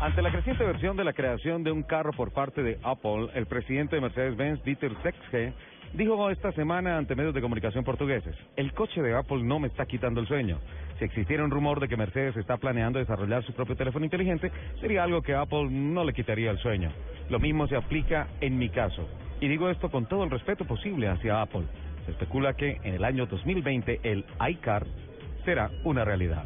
Ante la creciente versión de la creación de un carro por parte de Apple, el presidente de Mercedes-Benz, Dieter Zetsche, dijo esta semana ante medios de comunicación portugueses, el coche de Apple no me está quitando el sueño. Si existiera un rumor de que Mercedes está planeando desarrollar su propio teléfono inteligente, sería algo que Apple no le quitaría el sueño. Lo mismo se aplica en mi caso. Y digo esto con todo el respeto posible hacia Apple. Se especula que en el año 2020 el iCar será una realidad.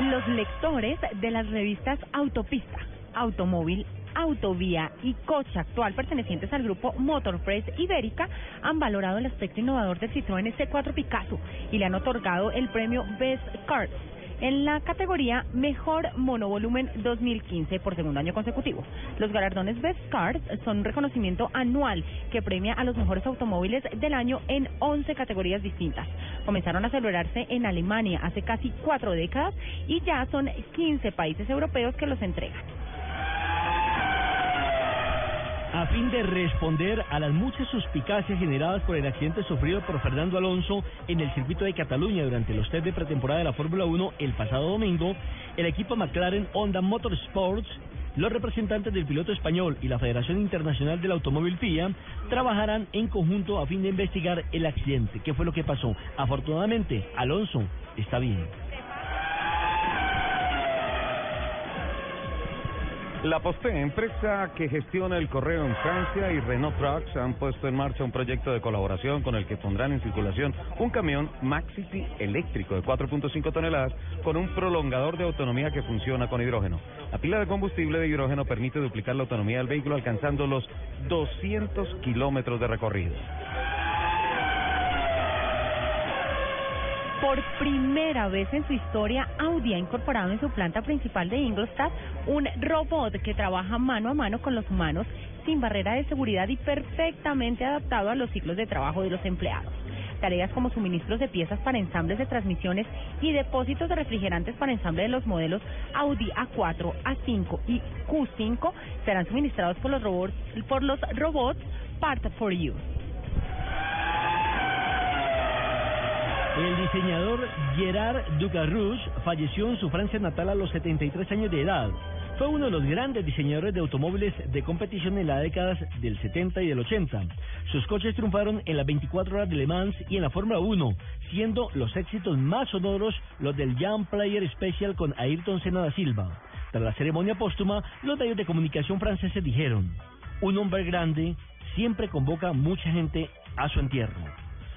Los lectores de las revistas Autopista, Automóvil, Autovía y Coche Actual pertenecientes al grupo Motorpress Ibérica han valorado el aspecto innovador del Citroën C4 Picasso y le han otorgado el premio Best Cars en la categoría Mejor Monovolumen 2015 por segundo año consecutivo. Los galardones Best Cars son un reconocimiento anual que premia a los mejores automóviles del año en 11 categorías distintas. Comenzaron a celebrarse en Alemania hace casi cuatro décadas y ya son 15 países europeos que los entregan. a fin de responder a las muchas suspicacias generadas por el accidente sufrido por Fernando Alonso en el circuito de Cataluña durante los test de pretemporada de la Fórmula 1 el pasado domingo, el equipo McLaren Honda Motorsports los representantes del piloto español y la Federación Internacional del Automóvil FIA trabajarán en conjunto a fin de investigar el accidente. ¿Qué fue lo que pasó? Afortunadamente, Alonso está bien. La Poste, empresa que gestiona el correo en Francia, y Renault Trucks han puesto en marcha un proyecto de colaboración con el que pondrán en circulación un camión Maxity eléctrico de 4.5 toneladas con un prolongador de autonomía que funciona con hidrógeno. La pila de combustible de hidrógeno permite duplicar la autonomía del vehículo alcanzando los 200 kilómetros de recorrido. Por primera vez en su historia, Audi ha incorporado en su planta principal de Ingolstadt un robot que trabaja mano a mano con los humanos sin barrera de seguridad y perfectamente adaptado a los ciclos de trabajo de los empleados. Tareas como suministros de piezas para ensambles de transmisiones y depósitos de refrigerantes para ensamble de los modelos Audi A4, A5 y Q5 serán suministrados por los robots, por los robots Part for You. El diseñador Gerard Ducarrouche falleció en su Francia natal a los 73 años de edad. Fue uno de los grandes diseñadores de automóviles de competición en las décadas del 70 y del 80. Sus coches triunfaron en las 24 horas de Le Mans y en la Fórmula 1, siendo los éxitos más sonoros los del Young Player Special con Ayrton Senna da Silva. Tras la ceremonia póstuma, los medios de comunicación franceses dijeron, un hombre grande siempre convoca mucha gente a su entierro.